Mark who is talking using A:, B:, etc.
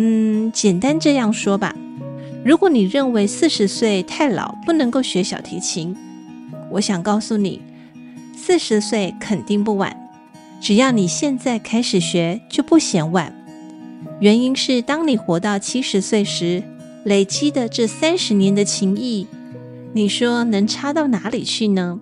A: 嗯简单这样说吧。如果你认为四十岁太老不能够学小提琴我想告诉你四十岁肯定不晚。只要你现在开始学就不嫌晚。原因是当你活到七十岁时累积的这三十年的情谊你说能差到哪里去呢？